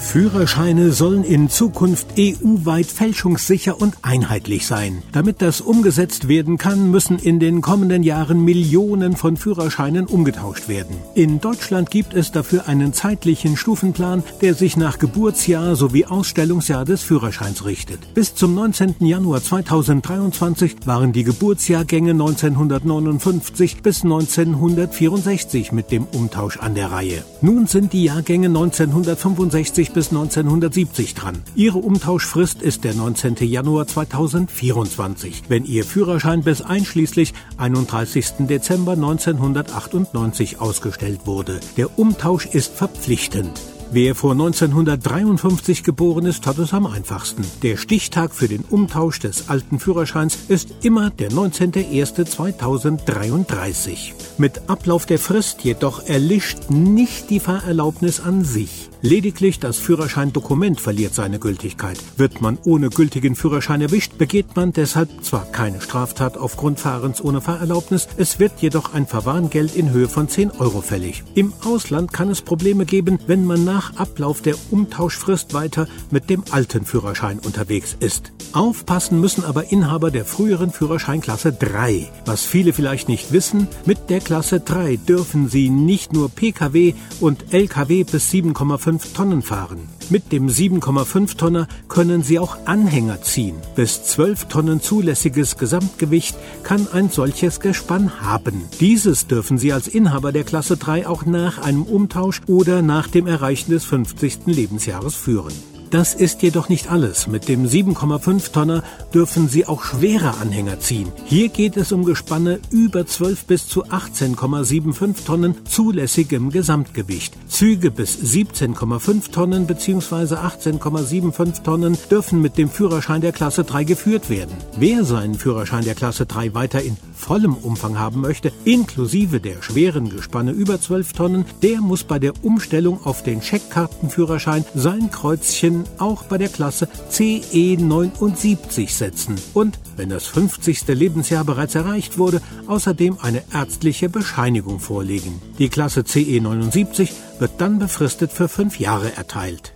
Führerscheine sollen in Zukunft EU-weit fälschungssicher und einheitlich sein. Damit das umgesetzt werden kann, müssen in den kommenden Jahren Millionen von Führerscheinen umgetauscht werden. In Deutschland gibt es dafür einen zeitlichen Stufenplan, der sich nach Geburtsjahr sowie Ausstellungsjahr des Führerscheins richtet. Bis zum 19. Januar 2023 waren die Geburtsjahrgänge 1959 bis 1964 mit dem Umtausch an der Reihe. Nun sind die Jahrgänge 1965 1960 bis 1970 dran. Ihre Umtauschfrist ist der 19. Januar 2024, wenn Ihr Führerschein bis einschließlich 31. Dezember 1998 ausgestellt wurde. Der Umtausch ist verpflichtend. Wer vor 1953 geboren ist, hat es am einfachsten. Der Stichtag für den Umtausch des alten Führerscheins ist immer der 19.01.2033. Mit Ablauf der Frist jedoch erlischt nicht die Fahrerlaubnis an sich. Lediglich das Führerscheindokument verliert seine Gültigkeit. Wird man ohne gültigen Führerschein erwischt, begeht man deshalb zwar keine Straftat aufgrund Fahrens ohne Fahrerlaubnis, es wird jedoch ein Verwarngeld in Höhe von 10 Euro fällig. Im Ausland kann es Probleme geben, wenn man nach Ablauf der Umtauschfrist weiter mit dem alten Führerschein unterwegs ist. Aufpassen müssen aber Inhaber der früheren Führerscheinklasse 3. Was viele vielleicht nicht wissen, mit der Klasse 3 dürfen sie nicht nur Pkw und Lkw bis 7,5 7,5 Tonnen fahren. Mit dem 7,5 Tonner können sie auch Anhänger ziehen. Bis 12 Tonnen zulässiges Gesamtgewicht kann ein solches Gespann haben. Dieses dürfen sie als Inhaber der Klasse 3 auch nach einem Umtausch oder nach dem Erreichen des 50. Lebensjahres führen. Das ist jedoch nicht alles. Mit dem 7,5 Tonner dürfen Sie auch schwere Anhänger ziehen. Hier geht es um Gespanne über 12 bis zu 18,75 Tonnen zulässigem Gesamtgewicht. Züge bis 17,5 Tonnen bzw. 18,75 Tonnen dürfen mit dem Führerschein der Klasse 3 geführt werden. Wer seinen Führerschein der Klasse 3 weiter in vollem Umfang haben möchte, inklusive der schweren Gespanne über 12 Tonnen, der muss bei der Umstellung auf den Checkkartenführerschein sein Kreuzchen auch bei der Klasse CE 79 setzen und, wenn das 50. Lebensjahr bereits erreicht wurde, außerdem eine ärztliche Bescheinigung vorlegen. Die Klasse CE 79 wird dann befristet für fünf Jahre erteilt.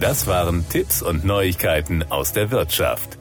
Das waren Tipps und Neuigkeiten aus der Wirtschaft.